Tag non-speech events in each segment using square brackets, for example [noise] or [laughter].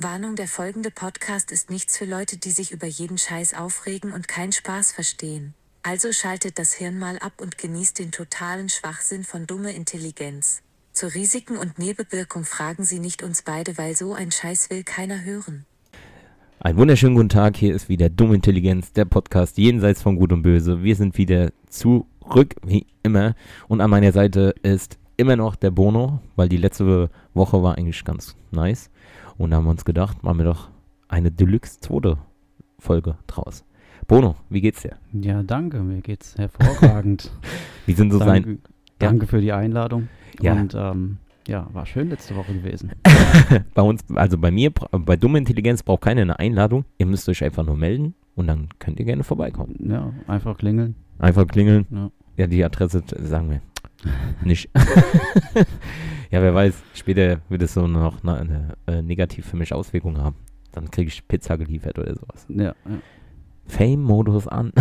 Warnung, der folgende Podcast ist nichts für Leute, die sich über jeden Scheiß aufregen und keinen Spaß verstehen. Also schaltet das Hirn mal ab und genießt den totalen Schwachsinn von dumme Intelligenz. Zu Risiken und Nebenwirkung fragen Sie nicht uns beide, weil so ein Scheiß will keiner hören. Einen wunderschönen guten Tag, hier ist wieder Dumme Intelligenz, der Podcast jenseits von Gut und Böse. Wir sind wieder zurück, wie immer. Und an meiner Seite ist immer noch der Bono, weil die letzte Woche war eigentlich ganz nice. Und da haben wir uns gedacht, machen wir doch eine Deluxe zweite Folge draus. Bono, wie geht's dir? Ja, danke, mir geht's hervorragend. [laughs] Wie sind so danke, sein? danke für die Einladung. Ja. Und ähm, ja, war schön letzte Woche gewesen. [laughs] bei uns, also bei mir, bei Dumme Intelligenz braucht keiner eine Einladung. Ihr müsst euch einfach nur melden und dann könnt ihr gerne vorbeikommen. Ja, einfach klingeln. Einfach klingeln. Ja. Ja, die Adresse sagen wir nicht. [laughs] ja, wer weiß, später wird es so noch eine, eine äh, negativ für mich Auswirkung haben. Dann kriege ich Pizza geliefert oder sowas. Ja, ja. Fame-Modus an.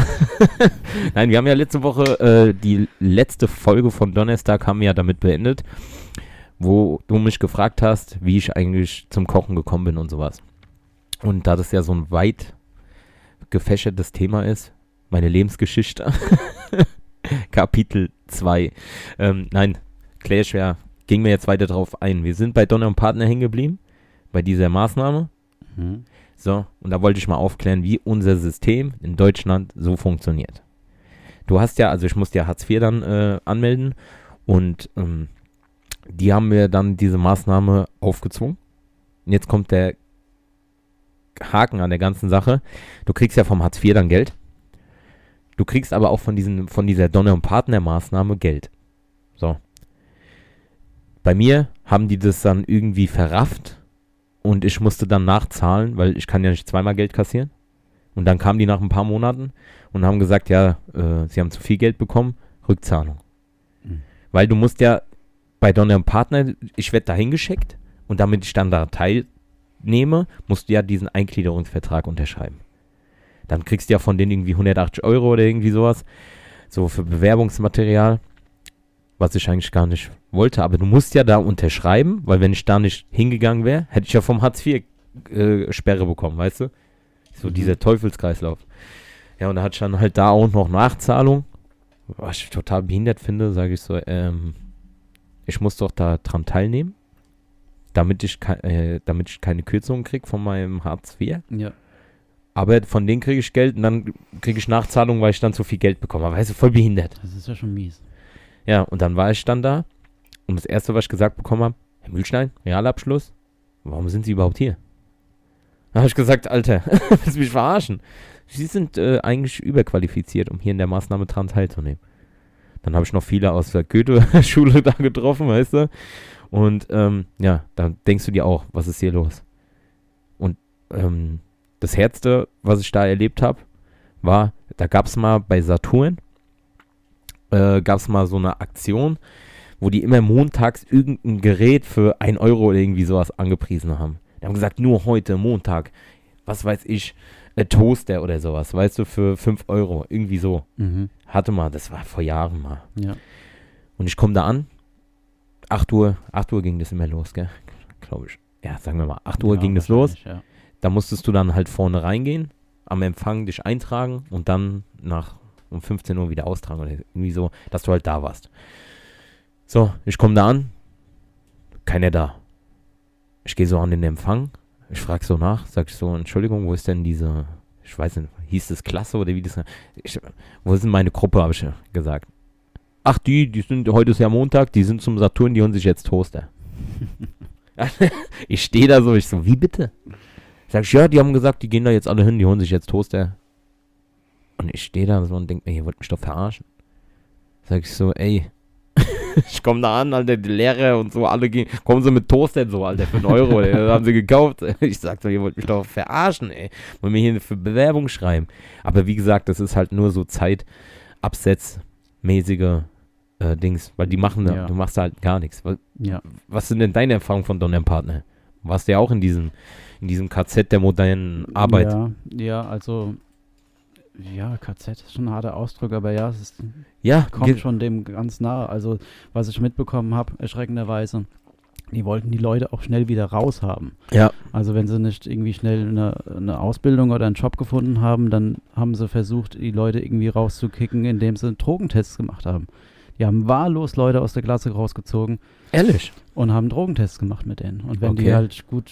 [laughs] Nein, wir haben ja letzte Woche äh, die letzte Folge von Donnerstag haben wir ja damit beendet, wo du mich gefragt hast, wie ich eigentlich zum Kochen gekommen bin und sowas. Und da das ja so ein weit gefächertes Thema ist, meine Lebensgeschichte, [laughs] Kapitel 2. Ähm, nein, ich ja, gehen wir jetzt weiter drauf ein. Wir sind bei Donner und Partner hängen geblieben, bei dieser Maßnahme. Mhm. So, und da wollte ich mal aufklären, wie unser System in Deutschland so funktioniert. Du hast ja, also ich musste ja Hartz IV dann äh, anmelden und ähm, die haben mir dann diese Maßnahme aufgezwungen. Und jetzt kommt der Haken an der ganzen Sache. Du kriegst ja vom Hartz IV dann Geld. Du kriegst aber auch von, diesen, von dieser Donner- und Partner-Maßnahme Geld. So. Bei mir haben die das dann irgendwie verrafft und ich musste dann nachzahlen, weil ich kann ja nicht zweimal Geld kassieren. Und dann kamen die nach ein paar Monaten und haben gesagt, ja, äh, sie haben zu viel Geld bekommen, Rückzahlung. Mhm. Weil du musst ja bei Donner und Partner, ich werde dahin geschickt und damit ich dann da teilnehme, musst du ja diesen Eingliederungsvertrag unterschreiben. Dann kriegst du ja von denen irgendwie 180 Euro oder irgendwie sowas, so für Bewerbungsmaterial, was ich eigentlich gar nicht wollte. Aber du musst ja da unterschreiben, weil wenn ich da nicht hingegangen wäre, hätte ich ja vom Hartz IV äh, Sperre bekommen, weißt du? So Mhm. dieser Teufelskreislauf. Ja, und da hatte ich dann halt da auch noch Nachzahlung. Was ich total behindert finde, sage ich so, ähm, ich muss doch da dran teilnehmen, damit ich, äh, damit ich keine Kürzungen kriege von meinem Hartz IV. Ja. Aber von denen kriege ich Geld und dann kriege ich Nachzahlung, weil ich dann zu viel Geld bekomme. Aber weißt du, voll behindert. Das ist ja schon mies. Ja, und dann war ich dann da und das Erste, was ich gesagt bekommen habe, Herr Mühlstein, Realabschluss, warum sind Sie überhaupt hier? Da habe ich gesagt, Alter, [laughs] willst du mich verarschen? Sie sind äh, eigentlich überqualifiziert, um hier in der Maßnahme dran teilzunehmen. Dann habe ich noch viele aus der Goethe-Schule [laughs] da getroffen, weißt du? Und ähm, ja, da denkst du dir auch, was ist hier los? Und ähm, das Herzte, was ich da erlebt habe, war, da gab es mal bei Saturn, äh, gab es mal so eine Aktion, wo die immer montags irgendein Gerät für 1 Euro oder irgendwie sowas angepriesen haben. Die haben gesagt, nur heute, Montag, was weiß ich, ein Toaster oder sowas, weißt du, für 5 Euro, irgendwie so. Mhm. Hatte mal, das war vor Jahren mal. Ja. Und ich komme da an, 8 Uhr, 8 Uhr ging das immer los, gell? Glaube ich. Ja, sagen wir mal, 8 Uhr ja, ging das los. Ja. Da musstest du dann halt vorne reingehen, am Empfang dich eintragen und dann nach um 15 Uhr wieder austragen oder irgendwie so, dass du halt da warst. So, ich komme da an, keiner da. Ich gehe so an den Empfang, ich frage so nach, sag ich so, Entschuldigung, wo ist denn diese, ich weiß nicht, hieß das Klasse oder wie das, ich, wo ist denn meine Gruppe, habe ich gesagt. Ach, die, die sind, heute ist ja Montag, die sind zum Saturn, die holen sich jetzt Toaster. [laughs] [laughs] ich stehe da so, ich so, wie bitte? Sag ich, ja, die haben gesagt, die gehen da jetzt alle hin, die holen sich jetzt Toaster. Und ich stehe da so und denke mir, ihr wollt mich doch verarschen. Sag ich so, ey, [laughs] ich komme da an, Alter, die Lehrer und so, alle gehen, kommen sie mit Toaster so, Alter, für einen Euro, ey, das haben sie gekauft. [laughs] Ich sag so, ihr wollt mich doch verarschen, ey. Wollen mir hier für Bewerbung schreiben. Aber wie gesagt, das ist halt nur so zeitabsetzmäßige äh, Dings, weil die machen, da- Ja. du machst da halt gar nichts. Was, Ja. was sind denn deine Erfahrungen von Don Partner? Warst du ja auch in diesem, in diesem KZ der modernen Arbeit? Ja, ja, also ja, KZ ist schon ein harter Ausdruck, aber ja, es ist, Ja, kommt schon dem ganz nahe. Also, was ich mitbekommen habe, erschreckenderweise, die wollten die Leute auch schnell wieder raus haben. Ja. Also wenn sie nicht irgendwie schnell eine, eine Ausbildung oder einen Job gefunden haben, dann haben sie versucht, die Leute irgendwie rauszukicken, indem sie Drogentests gemacht haben. Die haben wahllos Leute aus der Klasse rausgezogen Ehrlich? und haben Drogentests gemacht mit denen. Und wenn Okay. die halt gut,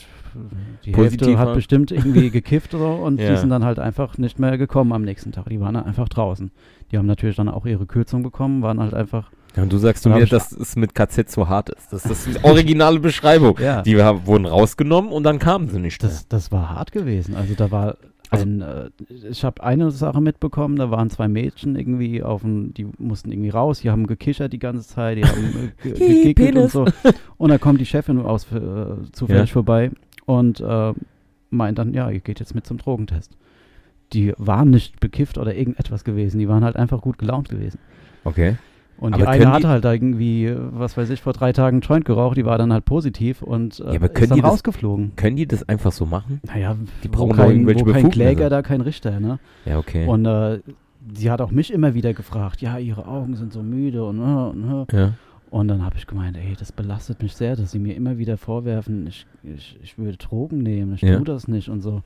die Positiv Hälfte hat bestimmt irgendwie [laughs] gekifft oder so und Ja. die sind dann halt einfach nicht mehr gekommen am nächsten Tag. Die waren dann einfach draußen. Die haben natürlich dann auch ihre Kürzung bekommen, waren halt einfach. Ja, und du sagst zu mir, dass es mit KZ so hart ist. Das ist [laughs] die originale Beschreibung. Ja. Die wurden rausgenommen und dann kamen sie nicht mehr. Das, das war hart gewesen. Also da war Also- ein, äh, ich habe eine Sache mitbekommen, da waren zwei Mädchen irgendwie auf dem, die mussten irgendwie raus, die haben gekichert die ganze Zeit, die haben äh, [laughs] ge gegickelt und so. Und da kommt die Chefin aus äh, zufällig Ja. vorbei und äh, meint dann, ja, ihr geht jetzt mit zum Drogentest. Die waren nicht bekifft oder irgendetwas gewesen, die waren halt einfach gut gelaunt gewesen. Okay. Und Aber die eine die- halt irgendwie, was weiß ich, vor drei Tagen einen Joint geraucht, die war dann halt positiv und äh, Ja, aber ist dann die das- rausgeflogen. Können die das einfach so machen? Naja, Die brauchen kein, wo kein. Kläger, da kein Richter, ne? Ja, okay. Und äh, sie hat auch mich immer wieder gefragt, ja, ihre Augen sind so müde und, äh, und, äh. ja. und dann habe ich gemeint, ey, das belastet mich sehr, dass sie mir immer wieder vorwerfen, ich, ich, ich würde Drogen nehmen, ich Ja. tue das nicht und so.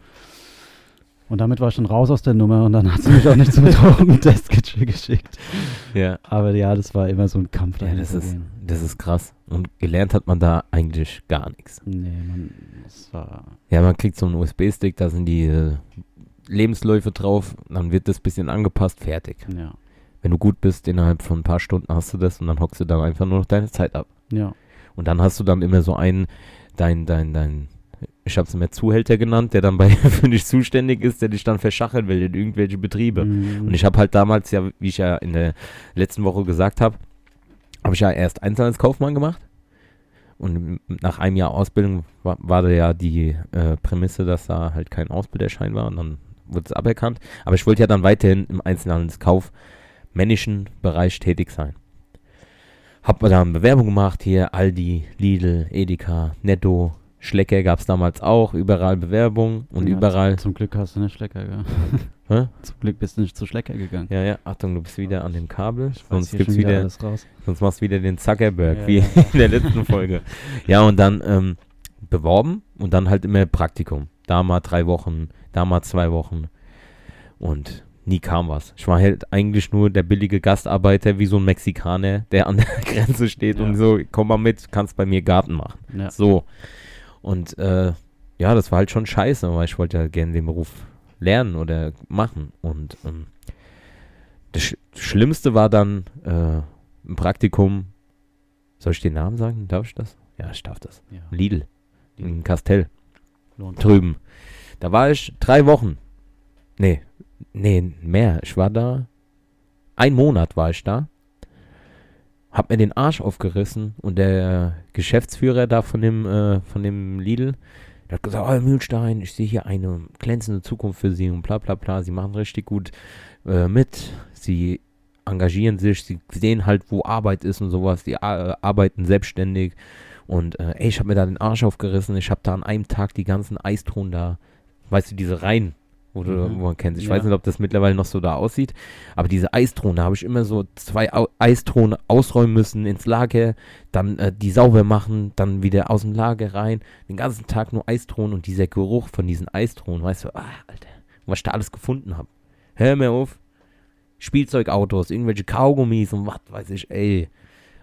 Und damit war ich schon raus aus der Nummer und dann hat sie mich auch nicht zum [laughs] Drogentest gesch- geschickt. ja. Aber ja, das war immer so ein Kampf Ja, das ist, das ist krass. Und gelernt hat man da eigentlich gar nichts. Nee, man, das war, Ja, man kriegt so einen USB-Stick, da sind die äh, Lebensläufe drauf, dann wird das bisschen angepasst, fertig. ja, Wenn du gut bist, innerhalb von ein paar Stunden hast du das und dann hockst du dann einfach nur noch deine Zeit ab. ja, Und dann hast du dann immer so einen, dein, dein, dein, ich habe es immer Zuhälter genannt, der dann bei [laughs] für dich zuständig ist, der dich dann verschacheln will in irgendwelche Betriebe. Mhm. Und ich habe halt damals ja, wie ich ja in der letzten Woche gesagt habe, habe ich ja erst Einzelhandelskaufmann gemacht. Und nach einem Jahr Ausbildung war, war da ja die äh, Prämisse, dass da halt kein Ausbilderschein war und dann wurde es aberkannt. Aber ich wollte ja dann weiterhin im Einzelhandelskaufmännischen Bereich tätig sein. Hab mir da eine Bewerbung gemacht, hier Aldi, Lidl, Edeka, Netto, Schlecker gab es damals auch, überall Bewerbungen und Ja, überall. Zum Glück hast du nicht Schlecker gegangen. [laughs] Hä? Zum Glück bist du nicht zu Schlecker gegangen. Ja, ja, Achtung, du bist wieder an dem Kabel. Ich Sonst gibt's wieder wieder, alles raus. sonst machst du wieder den Zuckerberg, Ja, wie ja. [laughs] in der letzten Folge. Ja, und dann ähm, beworben und dann halt immer Praktikum. Da mal drei Wochen, da mal zwei Wochen. Und nie kam was. Ich war halt eigentlich nur der billige Gastarbeiter, wie so ein Mexikaner, der an der [laughs] Grenze steht Ja. und so, komm mal mit, kannst bei mir Garten machen. Ja. So. Und äh, ja, das war halt schon scheiße, weil ich wollte ja gerne den Beruf lernen oder machen. Und ähm, das Sch Schlimmste war dann äh, ein Praktikum. Soll ich den Namen sagen? Darf ich das? Ja, ich darf das. Ja. Lidl. In Castell. Lohnt. Drüben. Da war ich drei Wochen. Nee, nee, mehr. Ich war da. Ein Monat war ich da. Hab mir den Arsch aufgerissen und der Geschäftsführer da von dem, äh, von dem Lidl, der hat gesagt, oh, Mühlstein, ich sehe hier eine glänzende Zukunft für Sie und bla bla bla. Sie machen richtig gut äh, mit. Sie engagieren sich, sie sehen halt, wo Arbeit ist und sowas. Die äh, arbeiten selbstständig. Und äh, ey, ich habe mir da den Arsch aufgerissen. Ich habe da an einem Tag die ganzen Eistruhen da, weißt du, diese Reihen, wo, du, Mhm. wo man kennt. Ich Ja. weiß nicht, ob das mittlerweile noch so da aussieht. Aber diese Eistruhen, da habe ich immer so zwei Au Eistruhen ausräumen müssen ins Lager, dann äh, die sauber machen, dann wieder aus dem Lager rein. Den ganzen Tag nur Eistruhen und dieser Geruch von diesen Eistruhen, weißt du, ah, Alter, was ich da alles gefunden habe. Hör mir auf. Spielzeugautos, irgendwelche Kaugummis und was weiß ich, ey.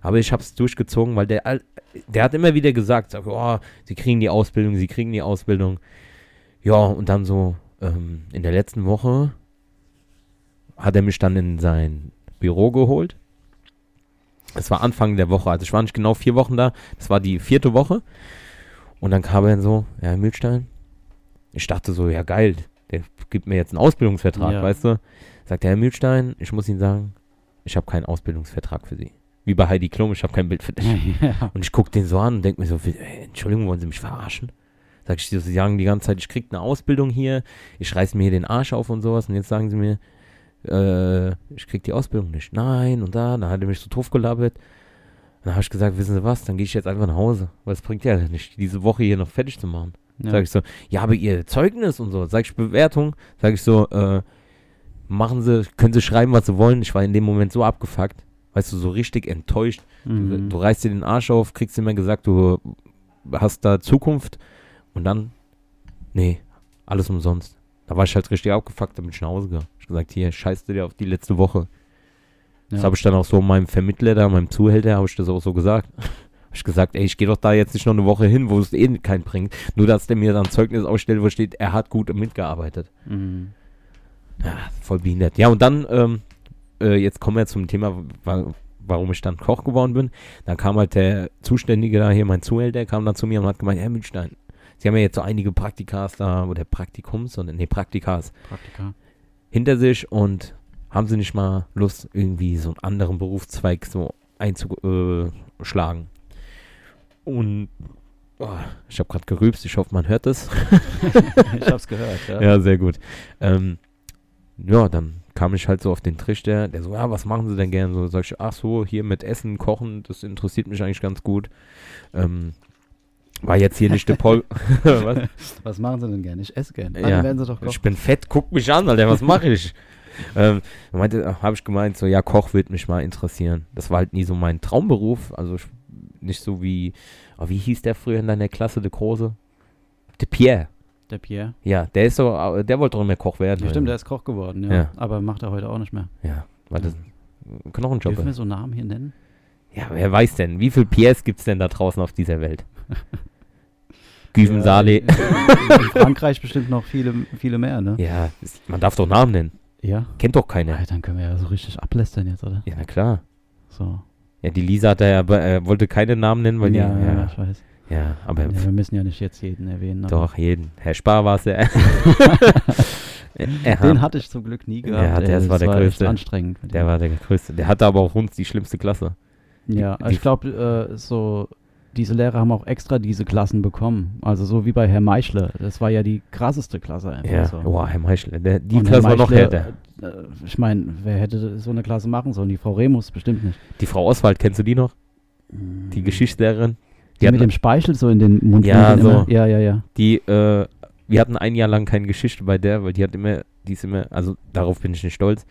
Aber ich hab's durchgezogen, weil der, der hat immer wieder gesagt, sag, oh, sie kriegen die Ausbildung, sie kriegen die Ausbildung. Ja, und dann so ähm, in der letzten Woche hat er mich dann in sein Büro geholt. Es war Anfang der Woche, also ich war nicht genau vier Wochen da, das war die vierte Woche. Und dann kam er so, ja, Herr Mühlstein. Ich dachte so, ja geil, der gibt mir jetzt einen Ausbildungsvertrag, Ja. weißt du? Sagt der Herr Mühlstein, ich muss Ihnen sagen, ich habe keinen Ausbildungsvertrag für Sie. Wie bei Heidi Klum, ich habe kein Bild für dich. [laughs] ja. Und ich gucke den so an und denke mir so, ey, Entschuldigung, wollen Sie mich verarschen? Sag ich, Sie sagen die ganze Zeit, ich krieg eine Ausbildung hier, ich reiß mir hier den Arsch auf und sowas und jetzt sagen Sie mir, äh, ich krieg die Ausbildung nicht. Nein und da, dann hat er mich so drauf gelabert. Dann habe ich gesagt, wissen Sie was, dann gehe ich jetzt einfach nach Hause, weil es bringt ja nicht, diese Woche hier noch fertig zu machen. Ja. Sag ich so, ja, aber Ihr Zeugnis und so, sag ich Bewertung, sag ich so, äh, machen Sie, können Sie schreiben, was Sie wollen. Ich war in dem Moment so abgefuckt, weißt du, so richtig enttäuscht. Du, Mhm. du reißt dir den Arsch auf, kriegst immer gesagt, du hast da Zukunft und dann, nee, alles umsonst. Da war ich halt richtig abgefuckt, da bin ich nach Hause gegangen. Ich gesagt, hier, scheiß dir auf die letzte Woche. Das Ja. habe ich dann auch so meinem Vermittler da, meinem Zuhälter, habe ich das auch so gesagt. [laughs] Habe ich gesagt, ey, ich gehe doch da jetzt nicht noch eine Woche hin, wo es eh keinen bringt. Nur, dass der mir dann Zeugnis ausstellt, wo steht, er hat gut mitgearbeitet. Mhm. Ja, voll behindert. Ja, und dann, ähm, äh, jetzt kommen wir zum Thema, wa warum ich dann Koch geworden bin. Dann kam halt der Zuständige da hier, mein Zuhälter, kam dann zu mir und hat gemeint, Herr Mühlstein, Sie haben ja jetzt so einige Praktikas da, oder Praktikums, oder nee, Praktikas Praktika. hinter sich und haben Sie nicht mal Lust, irgendwie so einen anderen Berufszweig so einzuschlagen? Und oh, ich habe gerade gerübst, ich hoffe, man hört es. [laughs] ich hab's gehört, ja. Ja, sehr gut. Ähm, ja, dann kam ich halt so auf den Trichter, der so, ja, was machen Sie denn gerne? So sag ich, ach so, hier mit Essen, Kochen, das interessiert mich eigentlich ganz gut. Ähm, war jetzt hier nicht der Paul. was? Was machen Sie denn gerne? Ich esse gerne. Ja. Dann werden Sie doch Ich kochen. bin fett, guck mich an, Alter, was mache ich? [laughs] ähm, meinte, habe ich gemeint, so, ja, Koch wird mich mal interessieren. Das war halt nie so mein Traumberuf, also ich, nicht so wie, oh, wie hieß der früher in deiner Klasse, der Große? Der Pierre. Der Pierre. Ja, der ist so, der wollte doch immer Koch werden. Ja, stimmt, der ist Koch geworden, ja. Ja. Aber macht er heute auch nicht mehr. Ja, war das ein Knochenjob. Dürfen wir so Namen hier nennen? Ja, wer weiß denn, wie viele Pierres gibt es denn da draußen auf dieser Welt? [laughs] Güven. Ja, in, in Frankreich bestimmt noch viele, viele mehr, ne? Ja, ist, man darf doch Namen nennen. Ja. Kennt doch keiner. Ja, dann können wir ja so richtig ablästern jetzt, oder? Ja, na klar. So. Ja, die Lisa hat da ja, äh, wollte keine Namen nennen, weil ja, die, ja, ja, ich weiß. ja, aber Ja, wir müssen ja nicht jetzt jeden erwähnen. doch, jeden. Herr Spar war es ja. [laughs] Den hatte ich zum Glück nie gehabt. Ja, ey, das war der echt größte. anstrengend. der war der größte. Der hatte aber auch uns die schlimmste Klasse. Ja, die- also ich glaube, äh, so diese Lehrer haben auch extra diese Klassen bekommen. Also so wie bei Herr Meischle. Das war ja die krasseste Klasse einfach. Ja, so. boah, Herr Meischler. Der, die Und Klasse war noch Meischle, härter. Äh, ich meine, wer hätte so eine Klasse machen sollen? Die Frau Remus bestimmt nicht. Die Frau Oswald, kennst du die noch? Die Geschichtslehrerin? Die, Die mit dem Speichel so in den Mund. Ja, so. Immer. Ja, ja, ja. die, äh, wir hatten ein Jahr lang keine Geschichte bei der, weil die hat immer, die ist immer, also darauf bin ich nicht stolz.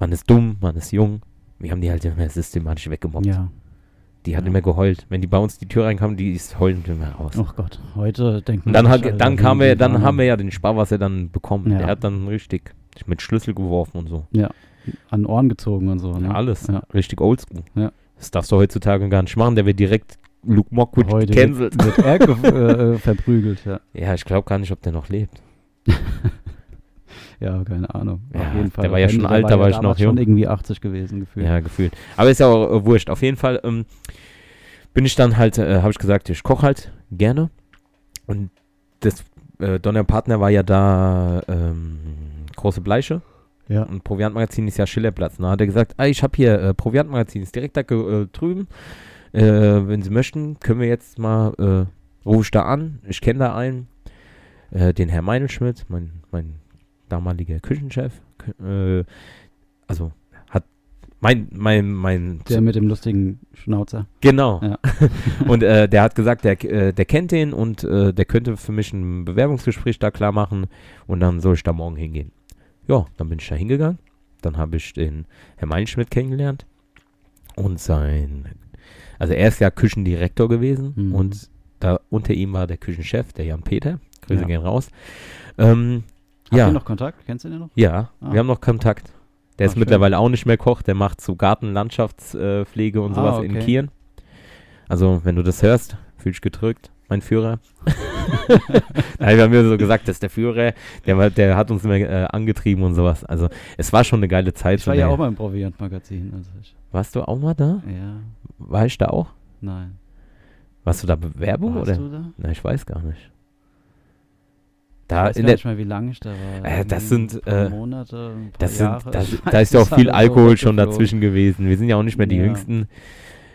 Man ist dumm, man ist jung. Wir haben die halt immer systematisch weggemobbt. Ja. Die hat Ja. immer geheult. Wenn die bei uns die Tür reinkam, die ist heulend immer raus. Oh Gott, heute denken Und dann, wir hat, dann kam wir, dann haben wir ja den Sparwasser dann bekommen. Ja. Der hat dann richtig mit Schlüssel geworfen und so. an den Ohren gezogen und so. Ne? Ja, alles. Ja. Richtig oldschool. Ja. Das darfst du heutzutage gar nicht machen. Der wird direkt Luke Mockwood Heute gecancelt. wird, wird er ge- [laughs] äh, verprügelt, ja. Ja, ich glaube gar nicht, ob der noch lebt. [laughs] Ja, keine Ahnung. Ja, Auf jeden Fall. der war ja schon alt, da war ich noch jung. schon irgendwie 80 gewesen gefühlt. Ja, gefühlt. Aber ist ja auch äh, wurscht. Auf jeden Fall ähm, bin ich dann halt, äh, habe ich gesagt, ich koche halt gerne. Und das äh, Donnerpartner war ja da ähm, große Bleiche. Ja. Und Proviantmagazin ist ja Schillerplatz. Da hat er gesagt, ah, ich habe hier äh, Proviantmagazin, ist direkt da äh, drüben. Äh, wenn Sie möchten, können wir jetzt mal, äh, rufe ich da an. Ich kenne da einen, äh, den Herr Meinelschmidt, mein, mein damaliger Küchenchef. Kü- Äh, also hat mein, mein, mein, Der mit dem lustigen Schnauzer. genau. Ja. [laughs] und äh, der hat gesagt, der, äh, der kennt den und äh, der könnte für mich ein Bewerbungsgespräch da klar machen und dann soll ich da morgen hingehen. Ja, dann bin ich da hingegangen. Dann habe ich den Herr Meinschmidt kennengelernt und sein, also er ist ja Küchendirektor gewesen Mhm. und da unter ihm war der Küchenchef, der Jan Peter. Grüße Ja. gehen raus. Ähm, Habt ja, ihr noch Kontakt? Kennst du den noch? ja, Ah. wir haben noch Kontakt. Der Ah, ist schön. mittlerweile auch nicht mehr Koch, der macht so Gartenlandschaftspflege äh, Pflege und Ah, sowas in okay. Kieren. Also, wenn du das hörst, fühl dich gedrückt, mein Führer. [laughs] [laughs] Nein, wir haben mir so gesagt, das ist der Führer, der, der hat uns immer äh, angetrieben und sowas. Also, es war schon eine geile Zeit. Ich war ja auch mal im Proviant-Magazin. Also Warst du auch mal da? ja, War ich da auch? nein. Warst du da Bewerbung Warst oder? du da? Na, ich weiß gar nicht. Ich Da weiß gar der, nicht mehr, wie lange ich da war. Äh, das sind, äh, Monate, Das sind, Jahre. das, Ich da weiß, ist ja auch viel Alkohol schon dazwischen gewesen. Wir sind ja auch nicht mehr die Ja. Jüngsten.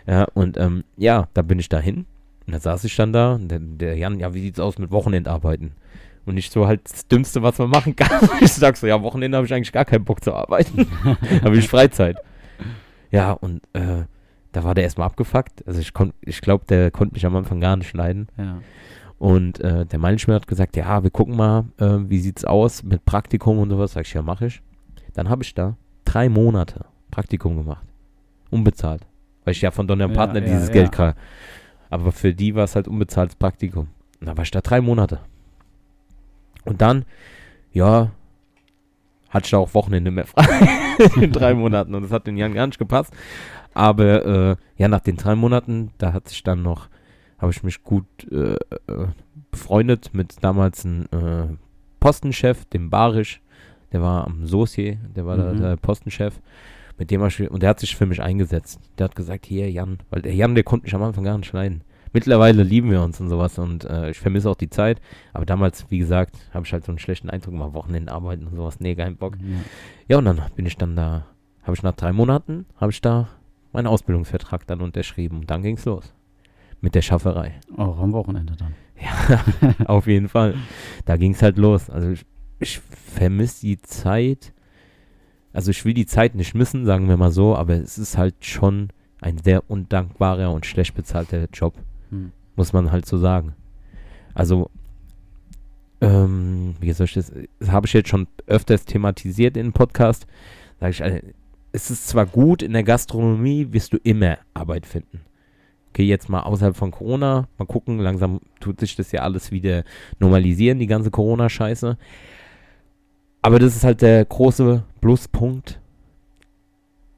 Ja, und ähm, ja, da bin ich dahin. Und da saß ich dann da. Und der, der Jan, ja, wie sieht's aus mit Wochenendarbeiten? Und nicht so halt das Dümmste, was man machen kann. [laughs] Ich sag so, ja, Wochenende habe ich eigentlich gar keinen Bock zu arbeiten. [laughs] habe ich Freizeit. Ja, und äh, da war der erstmal abgefuckt. Also ich, kon- ich glaube, der konnte mich am Anfang gar nicht leiden. Ja. Und äh, der Meilenschmidt hat gesagt, ja, wir gucken mal, äh, wie sieht's aus mit Praktikum und sowas. Sag ich, ja, mache ich. Dann habe ich da drei Monate Praktikum gemacht. Unbezahlt. Weil ich ja von Donner Ja, Partner ja, dieses ja. Geld kriege. Aber für die war es halt unbezahltes Praktikum. Und da war ich da drei Monate. Und dann, ja, hatte ich da auch Wochenende mehr frei [laughs] in drei Monaten. Und das hat den Jan gar nicht gepasst. Aber äh, ja, nach den drei Monaten, da hat sich dann noch, habe ich mich gut äh, befreundet mit damals einem äh, Postenchef, dem Barisch. Der war am Saucier, der war da Mhm. der Postenchef. Mit dem ich, und der hat sich für mich eingesetzt. Der hat gesagt, hier Jan, weil der Jan, der konnte mich am Anfang gar nicht leiden. Mittlerweile lieben wir uns und sowas und äh, ich vermisse auch die Zeit. Aber damals, wie gesagt, habe ich halt so einen schlechten Eindruck gemacht, Wochenende arbeiten und sowas. Nee, kein Bock. Ja. Ja, und dann bin ich dann da, habe ich nach drei Monaten, habe ich da meinen Ausbildungsvertrag dann unterschrieben und dann ging's los. Mit der Schafferei. Auch am Wochenende dann. Ja, [laughs] auf jeden Fall. Da ging's halt los. Also ich, ich vermisse die Zeit. Also ich will die Zeit nicht missen, sagen wir mal so, aber es ist halt schon ein sehr undankbarer und schlecht bezahlter Job, Hm. muss man halt so sagen. Also, ähm, wie soll ich das, das habe ich jetzt schon öfters thematisiert im Podcast. Sag ich, also, es ist zwar gut, in der Gastronomie wirst du immer Arbeit finden. Okay, jetzt mal außerhalb von Corona, mal gucken, langsam tut sich das ja alles wieder normalisieren, die ganze Corona-Scheiße. Aber das ist halt der große Pluspunkt,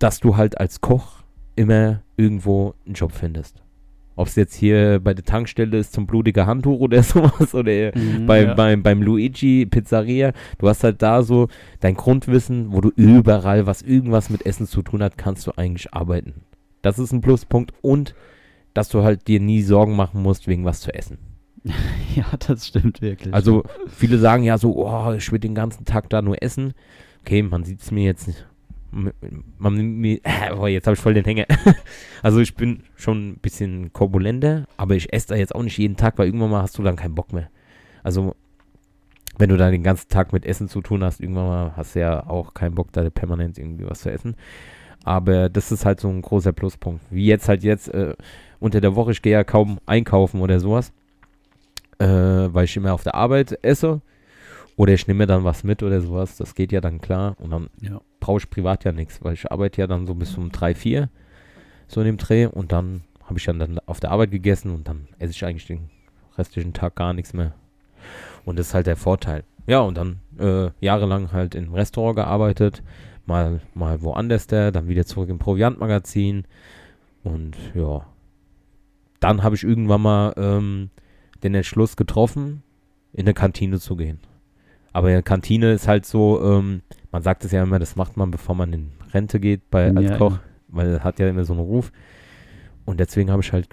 dass du halt als Koch immer irgendwo einen Job findest. Ob es jetzt hier bei der Tankstelle ist zum blutiger Handtuch oder [laughs] sowas oder Mhm, beim, ja. beim, beim Luigi Pizzeria. Du hast halt da so dein Grundwissen, wo du überall, was irgendwas mit Essen zu tun hat, kannst du eigentlich arbeiten. Das ist ein Pluspunkt und dass du halt dir nie Sorgen machen musst wegen was zu essen. [laughs] ja, das stimmt wirklich. Also viele sagen ja so, oh, ich will den ganzen Tag da nur essen. Okay, man sieht es mir jetzt nicht. Man, mir, [laughs] oh, jetzt habe ich voll den Hänger. [laughs] also ich bin schon ein bisschen korpulenter, aber ich esse da jetzt auch nicht jeden Tag, weil irgendwann mal hast du dann keinen Bock mehr. Also wenn du da den ganzen Tag mit Essen zu tun hast, irgendwann mal hast du ja auch keinen Bock, da permanent irgendwie was zu essen. Aber das ist halt so ein großer Pluspunkt. Wie jetzt halt jetzt äh, unter der Woche, ich gehe ja kaum einkaufen oder sowas äh, weil ich immer auf der Arbeit esse. Oder ich nehme dann was mit oder sowas. Das geht ja dann klar. Und dann ja. brauche ich privat ja nichts, weil ich arbeite ja dann so bis um 3, 4, so in dem Dreh. Und dann habe ich dann, dann auf der Arbeit gegessen und dann esse ich eigentlich den restlichen Tag gar nichts mehr. Und das ist halt der Vorteil. Ja, und dann äh, jahrelang halt im Restaurant gearbeitet. Mal, mal woanders der, dann wieder zurück im Proviantmagazin. Und ja, dann habe ich irgendwann mal ähm, den Entschluss getroffen, in eine Kantine zu gehen. Aber eine Kantine ist halt so, ähm, man sagt es ja immer, das macht man, bevor man in Rente geht bei, als Ja, Koch, ja. weil er hat ja immer so einen Ruf. Und deswegen habe ich halt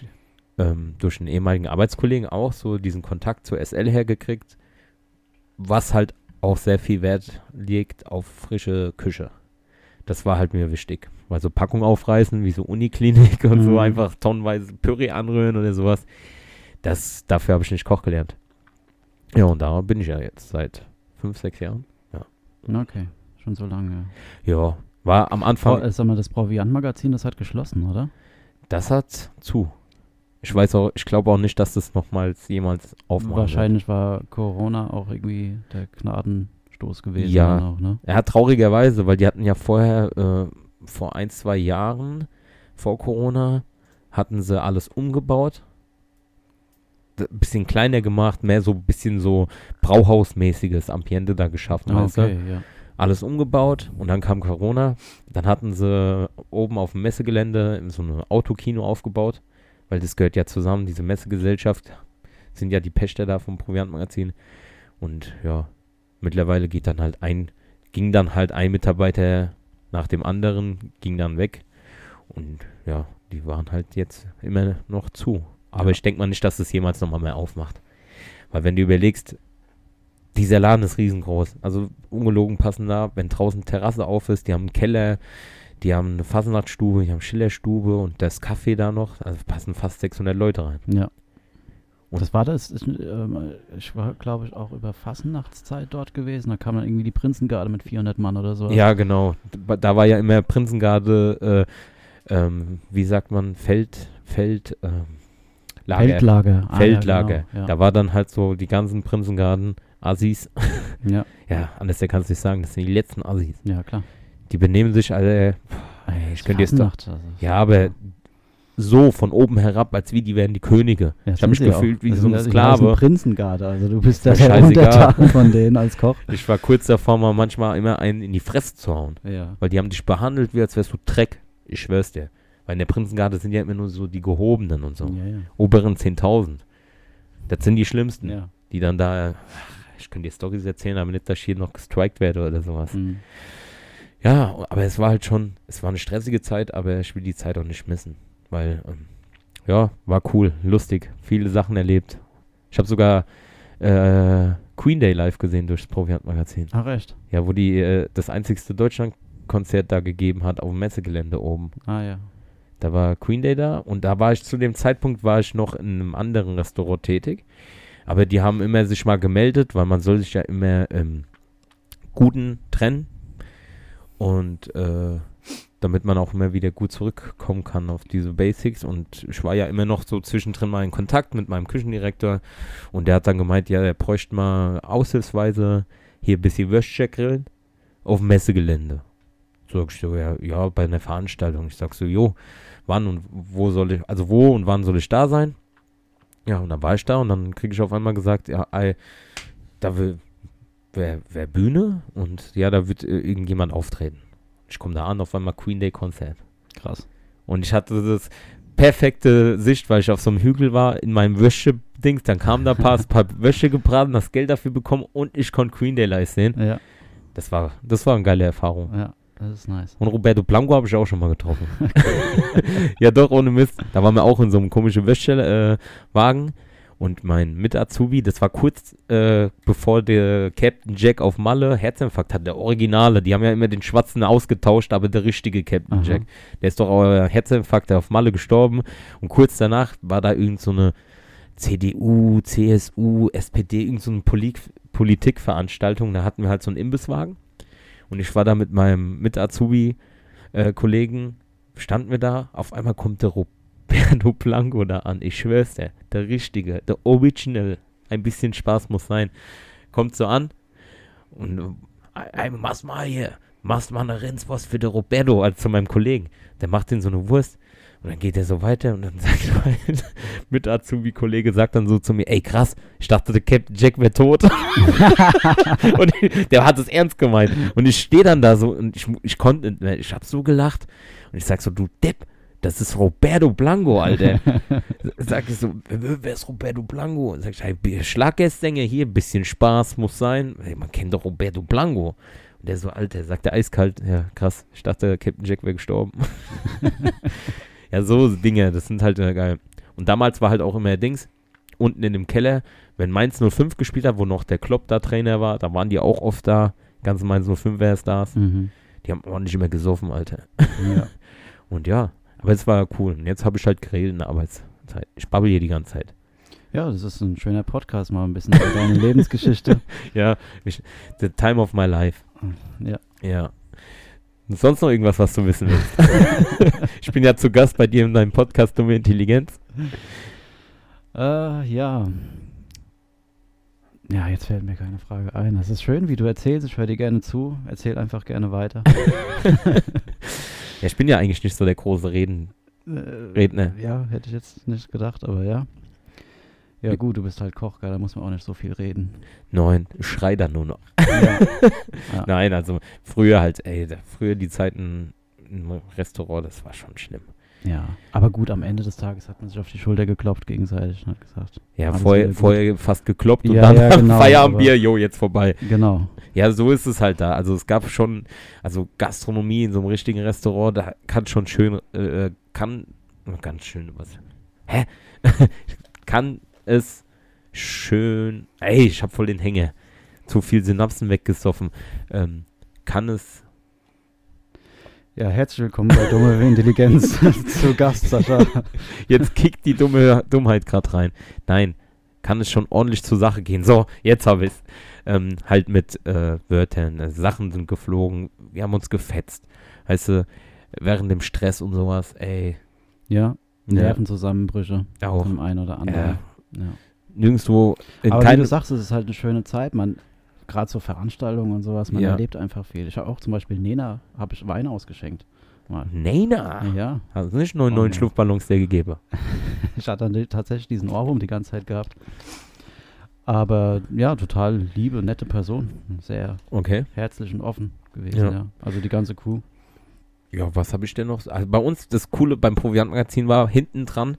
ähm, durch einen ehemaligen Arbeitskollegen auch so diesen Kontakt zur SL hergekriegt, was halt auch sehr viel Wert legt auf frische Küche. Das war halt mir wichtig. Weil so Packung aufreißen, wie so Uniklinik und so Mhm. einfach tonnenweise Püree anrühren oder sowas. Das, dafür habe ich nicht Koch gelernt. Ja, und da bin ich ja jetzt seit fünf, sechs Jahren. Okay, schon so lange. Ja, war am Anfang, äh, sag mal, das Proviant-Magazin, das hat geschlossen, oder? das hat zu. Ich weiß auch, ich glaube auch nicht, dass das nochmals jemals aufmachen wird. Wahrscheinlich war Corona auch irgendwie der Gnadenstoß gewesen. Ja. Auch, ne? Er hat traurigerweise, weil die hatten ja vorher, äh, vor ein, zwei Jahren, vor Corona, hatten sie alles umgebaut. Bisschen kleiner gemacht, mehr so ein bisschen so Brauhausmäßiges Ambiente da geschaffen. Ah, okay, ja. Alles umgebaut und dann kam Corona. Dann hatten sie oben auf dem Messegelände so ein Autokino aufgebaut, weil das gehört ja zusammen, diese Messegesellschaft sind ja die Pächter da vom Proviantmagazin. Und ja, mittlerweile geht dann halt ein, ging dann halt ein Mitarbeiter nach dem anderen, ging dann weg. Und ja, die waren halt jetzt immer noch zu. Aber Ja. ich denke mal nicht, dass es jemals nochmal mehr aufmacht. Weil wenn du überlegst, dieser Laden ist riesengroß. Also ungelogen passen da, wenn draußen Terrasse auf ist, die haben einen Keller, die haben eine Fasnachtstube, die haben Schillerstube und das Café da noch. Also passen fast 600 Leute rein. Ja. Und- das war das, ist, ähm, ich war, glaube ich, auch über Fastnachtszeit dort gewesen. Da kam dann irgendwie die Prinzengarde mit 400 Mann oder so. Ja, genau. Da war ja immer Prinzengarde, äh, ähm, wie sagt man, Feld, Feld, ähm, Lager. Feldlager. Ah, Feldlager. Ja, genau, Da war dann halt so die ganzen Prinzengarden, Assis. ja. [laughs] ja. Anders kannst du nicht sagen, das sind die letzten Assis. ja, klar. Die benehmen sich alle, ey, ich könnte jetzt doch, also, Ja, aber so von oben herab, als wie die wären die Könige. Ja, ich habe mich gefühlt auch. wie Das so ein heißen Sklave. Prinzengarde, also du bist Ist der. Untertan von denen als Koch. [laughs] Ich war kurz davor, mal manchmal immer einen in die Fresse zu hauen. Ja. Weil die haben dich behandelt, wie als wärst du Dreck. Ich schwör's dir. Weil in der Prinzengarde sind ja immer nur so die Gehobenen und so. Ja. Oberen 10.000. Das sind die Schlimmsten. Die dann da, ich könnte dir Storys erzählen, aber nicht, dass ich hier noch gestrikt werde oder sowas. Mhm. Ja, aber es war halt schon, es war eine stressige Zeit, aber ich will die Zeit auch nicht missen. Weil, ähm, ja, war cool, lustig, viele Sachen erlebt. Ich habe sogar äh, Queen Day live gesehen durchs Proviant-Magazin. Ach, echt? Ja, wo die äh, das einzigste Deutschland-Konzert da gegeben hat auf dem Messegelände oben. Ah, ja. Da war Queen Day da und da war ich zu dem Zeitpunkt war ich noch in einem anderen Restaurant tätig. Aber die haben immer sich mal gemeldet, weil man soll sich ja immer ähm, guten trennen und äh, damit man auch immer wieder gut zurückkommen kann auf diese Basics. Und ich war ja immer noch so zwischendrin mal in Kontakt mit meinem Küchendirektor und der hat dann gemeint, ja, er bräuchte mal aushilfsweise hier ein bisschen Würstchen grillen auf dem Messegelände. Sag ich so, ja, ja, bei einer Veranstaltung. Ich sag so, jo, wann und wo soll ich, also wo und wann soll ich da sein? Ja, und dann war ich da und dann kriege ich auf einmal gesagt, ja, ey, da will, wer, wer Bühne und ja, da wird äh, irgendjemand auftreten. Ich komme da an, auf einmal Queen Day Konzert. Krass. Und ich hatte das perfekte Sicht, weil ich auf so einem Hügel war, in meinem Wäsche-Dings, dann kam da ein paar, [laughs] paar Wäsche gebraten, das Geld dafür bekommen und ich konnte Queen Day live sehen. Ja, Das war, das war eine geile Erfahrung. ja, das ist nice. Und Roberto Blanco habe ich auch schon mal getroffen. [laughs] [laughs] ja, doch, ohne Mist. Da waren wir auch in so einem komischen Wäschewagen. Und mein Mit-Azubi, das war kurz äh, bevor der Captain Jack auf Malle Herzinfarkt hat, der Originale. Die haben ja immer den Schwarzen ausgetauscht, aber der richtige Captain Aha. Jack. Der ist doch auch Herzinfarkt, der auf Malle gestorben. Und kurz danach war da irgend so eine CDU, CSU, SPD, irgend so eine Poli Politikveranstaltung. Da hatten wir halt so einen Imbisswagen. Und ich war da mit meinem Mit-Azubi-Kollegen, standen wir da. Auf einmal kommt der Roberto Blanco da an. Ich schwör's dir, der Richtige, der Original. Ein bisschen Spaß muss sein. Kommt so an und äh, ey, machst mal hier, machst mal eine Rindswurst für den Roberto, also zu meinem Kollegen. Der macht den so eine Wurst. Und dann geht er so weiter und dann [laughs] sagt mein mit Azubi-Kollege sagt dann so zu mir, ey krass, ich dachte, der Captain Jack wäre tot. [laughs] und der hat es ernst gemeint. Und ich stehe dann da so und ich, ich konnte, ich hab so gelacht. Und ich sag so, du Depp, das ist Roberto Blanco, Alter. [laughs] sag ich so, wer ist Roberto Blanco? Sag ich, hey, Schlagersänger hier, bisschen Spaß muss sein. Hey, man kennt doch Roberto Blanco. Und der so, Alter, sagt der eiskalt, ja krass, ich dachte, Captain Jack wäre gestorben. [laughs] ja, so Dinge, das sind halt äh, geil. Und damals war halt auch immer Dings, unten in dem Keller, wenn Mainz 05 gespielt hat, wo noch der Klopp da Trainer war, da waren die auch oft da, ganze Mainz 05 Stars. Mhm. Die haben ordentlich immer gesoffen, Alter. Ja. [laughs] Und ja, aber es war cool. Und jetzt habe ich halt geredet in der Arbeitszeit. Ich babbel hier die ganze Zeit. ja, das ist ein schöner Podcast, mal ein bisschen über deine [laughs] Lebensgeschichte. [laughs] Ja, ich, the time of my life. Ja. Ja. Und sonst noch irgendwas, was du wissen willst? [laughs] ich bin ja zu Gast bei dir in deinem Podcast Dumme Intelligenz. Äh, ja. Ja, jetzt fällt mir keine Frage ein. Das ist schön, wie du erzählst. Ich höre dir gerne zu. Erzähl einfach gerne weiter. Ja, ich bin ja eigentlich nicht so der große Reden. Äh, Redner. Ja, hätte ich jetzt nicht gedacht, aber ja. Ja, gut, du bist halt Koch, da muss man auch nicht so viel reden. Nein, ich schrei da nur noch. Ja. [laughs] Ja. Nein, also früher halt, ey, früher die Zeiten im Restaurant, das war schon schlimm. Ja, aber gut, am Ende des Tages hat man sich auf die Schulter geklopft gegenseitig und hat gesagt. Ja, vorher, vorher fast gekloppt und Ja, dann ja, [laughs] genau, Feierabendbier, jo, jetzt vorbei. Genau. Ja, so ist es halt da. Also es gab schon, also Gastronomie in so einem richtigen Restaurant, da kann schon schön, äh, kann, ganz schön was. Hä? [laughs] kann es schön, ey, ich hab voll den Hänger. Zu viel Synapsen weggesoffen. Ähm, kann es, Ja, herzlich willkommen bei Dumme [laughs] Intelligenz [laughs] zu Gast, Sascha. jetzt kickt die dumme Dummheit gerade rein. Nein, kann es schon ordentlich zur Sache gehen. So, jetzt habe ich es. Ähm, halt mit äh, Wörtern. Äh, Sachen sind geflogen. Wir haben uns gefetzt. Weißt du, während dem Stress und sowas, ey. Ja. Nervenzusammenbrüche Auch. vom einen oder anderen. Ja. Nirgendwo in Aber wie du sagst, es ist halt eine schöne Zeit. Man, gerade so Veranstaltungen und sowas, man Ja. erlebt einfach viel. Ich habe auch zum Beispiel Nena, habe ich Wein ausgeschenkt. mal. Neina. Ja, Also nicht nur Oh, neun nee. Luftballons der gegeben. [laughs] ich hatte dann tatsächlich diesen Ohrwurm die ganze Zeit gehabt. Aber ja, total liebe, nette Person. Sehr Okay. herzlich und offen gewesen, Ja. ja. Also die ganze Crew. Ja, was habe ich denn noch? Also bei uns, das Coole beim Proviantmagazin war, hinten dran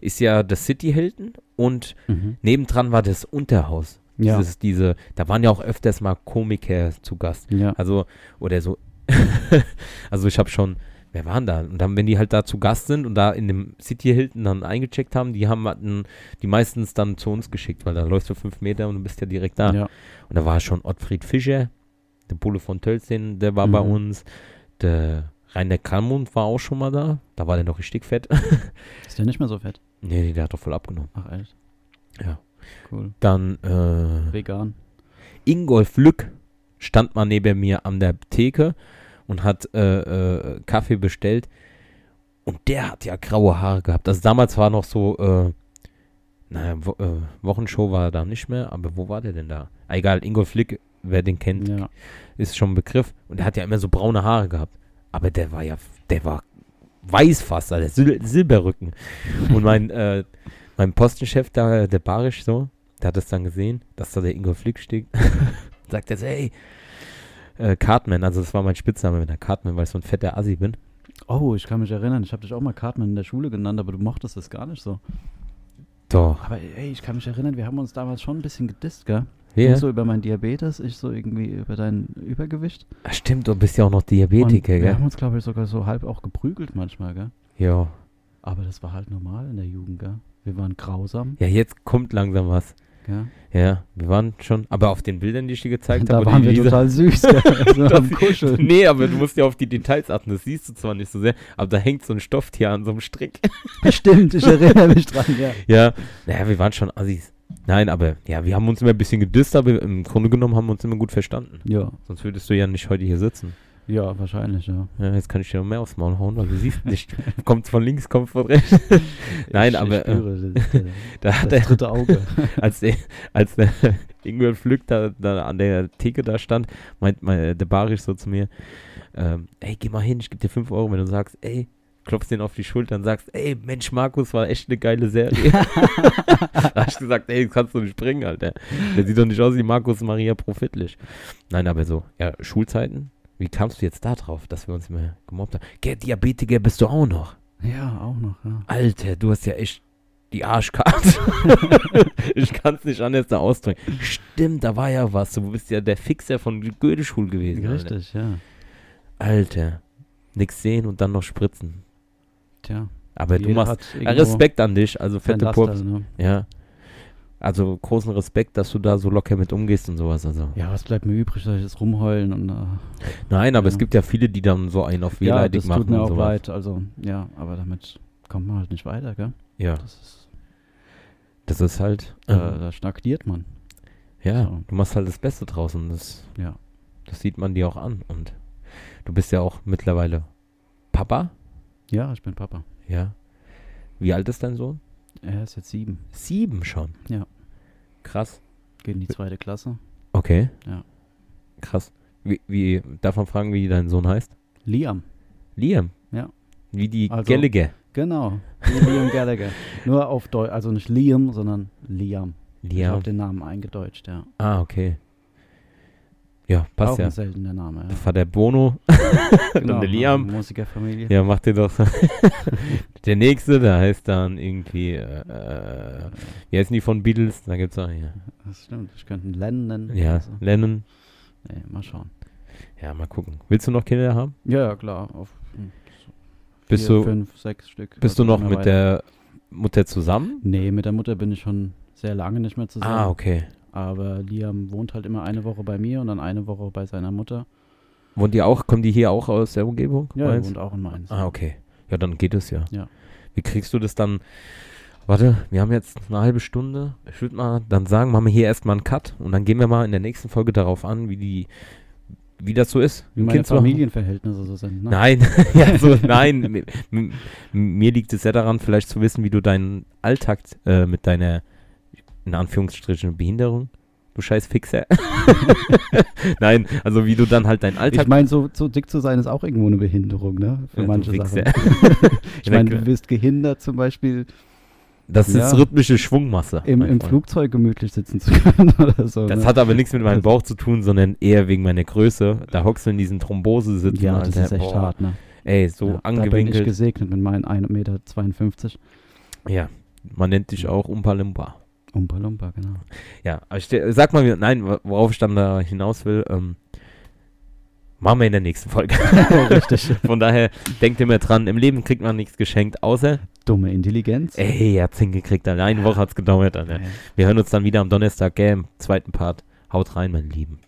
ist ja das City Hilton und nebendran war das Unterhaus. Ja. Dieses, diese, da waren ja auch öfters mal Komiker zu Gast. ja. Also, oder so. [laughs] also ich habe schon, wer waren da? Und dann, wenn die halt da zu Gast sind und da in dem City Hilton dann eingecheckt haben, die haben hatten die meistens dann zu uns geschickt, weil da läufst du fünf Meter und du bist ja direkt da. ja. Und da war schon Ottfried Fischer, der Bulle von Tölzin, der war bei Mhm. uns. Der Rainer Kalmund war auch schon mal da. Da war der noch richtig fett. Ist der nicht mehr so fett? nee, der hat doch voll abgenommen. Ach, echt? Ja. Cool. Dann äh, Vegan. Ingolf Lück stand mal neben mir an der Theke und hat äh, äh, Kaffee bestellt. Und der hat ja graue Haare gehabt. Also damals war noch so, äh, naja, Wo äh, Wochenshow war er da nicht mehr, aber wo war der denn da? Ah, egal, Ingolf Lück, wer den kennt, Ja. ist schon ein Begriff. Und der hat ja immer so braune Haare gehabt. Aber der war ja, der war weiß fast, der Sil Silberrücken. [laughs] Und mein, äh, mein Postenchef da, der Barisch so, der hat das dann gesehen, dass da der Ingo Flick steht. [laughs] Sagt er so, hey, äh, Cartman, also das war mein Spitzname, wenn der Cartman, weil ich so ein fetter Assi bin. Oh, ich kann mich erinnern, ich habe dich auch mal Cartman in der Schule genannt, aber du mochtest das gar nicht so. Doch. Aber ey, ich kann mich erinnern, wir haben uns damals schon ein bisschen gedisst, gell? Ja. Du so über mein Diabetes, ich so irgendwie über dein Übergewicht. Ach, stimmt, du bist ja auch noch Und Diabetiker, wir gell? haben uns, glaube ich, sogar so halb auch geprügelt manchmal, gell? Ja. Aber das war halt normal in der Jugend, gell? Wir waren grausam, Ja, jetzt kommt langsam was. gell? Ja, wir waren schon, aber auf den Bildern, die ich dir gezeigt [laughs] da habe, waren wir Lisa- total süß, gell? [laughs] so Kuscheln. Nee, aber du musst ja auf die Details achten. Das siehst du zwar nicht so sehr, aber da hängt so ein Stofftier an so einem Strick. [laughs] Stimmt, ich erinnere mich dran, ja. Ja, naja, wir waren schon Assis. Nein, aber ja, wir haben uns immer ein bisschen gedisst, aber im Grunde genommen haben wir uns immer gut verstanden. Ja, Sonst würdest du ja nicht heute hier sitzen. Ja, wahrscheinlich, ja. Ja, jetzt kann ich dir noch mehr aufs Maul hauen, weil du siehst nicht. [laughs] kommt von links, kommt von rechts. [laughs] Nein, ich, aber, Ich spüre, das, äh, [laughs] Da hat das er, dritte Auge. als der, als der Ingwer Flück da, da an der Theke da stand, meint mein, der Barisch so zu mir, ähm, ey, geh mal hin, ich geb dir 5 Euro, wenn du sagst, ey, klopfst den auf die Schulter und sagst, ey, Mensch, Markus, war echt eine geile Serie. da hab ich gesagt, ey, das kannst du nicht bringen, Alter. Der sieht doch nicht aus wie Markus Maria Profitlich. Nein, aber so, ja, Schulzeiten, wie kamst du jetzt da drauf, dass wir uns immer gemobbt haben? Gell, Diabetiker bist du auch noch. Ja, auch noch, ja. Alter, du hast ja echt die Arschkarte. [laughs] ich kann es nicht anders da ausdrücken. Stimmt, da war ja was. Du bist ja der Fixer von Goedeschul gewesen. Alter. Richtig, ja. Alter. Nix sehen und dann noch spritzen. Tja. Aber du machst Respekt an dich, also fette Pups. ne? Ja. Also großen Respekt, dass du da so locker mit umgehst und sowas. Also. Ja, was bleibt mir übrig? Soll ich jetzt rumheulen? Und, äh, Nein, aber Ja. es gibt ja viele, die dann so einen auf ja, wehleidig das machen tut mir auch sowas. leid. Also, ja, aber damit kommt man halt nicht weiter, gell? Ja, Das ist, das ist halt. da, ähm, da stagniert man. ja, so. du machst halt das Beste draus und das, Ja. das sieht man dir auch an. Und du bist ja auch mittlerweile Papa. Ja, ich bin Papa. Ja. Wie alt ist dein Sohn? Er ist jetzt sieben. Sieben schon. Ja. Krass. Geht in die zweite Klasse. Okay. Ja. Krass. Wie, wie, darf man fragen, wie dein Sohn heißt? Liam. Liam. Ja. Wie die Also- Gallagher. Genau. Wie Liam Gallagher. [laughs] Nur auf Deutsch, also nicht Liam, sondern Liam. Ich Liam. habe den Namen eingedeutscht, ja. Ah, okay. Ja, passt auch ja. ein seltener Name, Der Vater Bono. [laughs] Genau, der Liam. Musikerfamilie. Ja, macht dir doch. [laughs] der nächste, der heißt dann irgendwie, äh, äh, wie heißen die von Beatles? Da gibt's auch hier. Das stimmt. Ich könnte einen Lennon nennen. Ja, oder so. Lennon. Nee, mal schauen. Ja, mal gucken. Willst du noch Kinder haben? Ja, ja, klar. Auf hm, so Bist vier, du, fünf, sechs Stück. bist du Also noch mit weiter. der Mutter zusammen? Nee, mit der Mutter bin ich schon sehr lange nicht mehr zusammen. Ah, okay. Aber Liam wohnt halt immer eine Woche bei mir und dann eine Woche bei seiner Mutter. Wohnt die auch, kommen die hier auch aus der Umgebung? Ja, Mainz? wohnt auch in Mainz. Ah, okay. Ja, dann geht es ja. Ja. Wie kriegst du das dann? Warte, wir haben jetzt eine halbe Stunde. Ich würde mal dann sagen, machen wir hier erstmal einen Cut und dann gehen wir mal in der nächsten Folge darauf an, wie die, wie das so ist. Wie ein meine Kind. Familienverhältnisse so sind. Ne? Nein, [laughs] ja, so, nein. Mir liegt es sehr daran, vielleicht zu wissen, wie du deinen Alltag äh, mit deiner, in Anführungsstrichen, Behinderung du scheiß Fixer. [laughs] Nein, also wie du dann halt deinen Alltag Ich meine, so, so dick zu sein ist auch irgendwo eine Behinderung, ne? Für Ja, manche. Sachen. [laughs] ich meine, Ja, du wirst gehindert, zum Beispiel Das ist Ja. rhythmische Schwungmasse. im, im. Flugzeug gemütlich sitzen zu können [laughs] oder so. Das ne? hat aber nichts mit meinem Bauch zu tun, sondern eher wegen meiner Größe. Da hockst du in diesen Thrombosesitzen. ja, das Alter. ist echt Boah. hart, ne? Ey, so ja, Da bin ich angewinkelt. gesegnet mit meinen 1,52 Meter. Ja, man nennt dich auch Umpa Lumpa. Umpa Lumpa, genau. Ja, aber ich, sag mal, nein, wo- worauf ich dann da hinaus will, ähm, machen wir in der nächsten Folge. [laughs] [laughs] Richtig. Von daher, denkt immer dran, im Leben kriegt man nichts geschenkt, außer, Dumme Intelligenz. ey, ihr habt's hingekriegt, allein eine Woche hat's gedauert. Alter. Wir hören uns dann wieder am Donnerstag, gell, im zweiten Part. Haut rein, meine Lieben.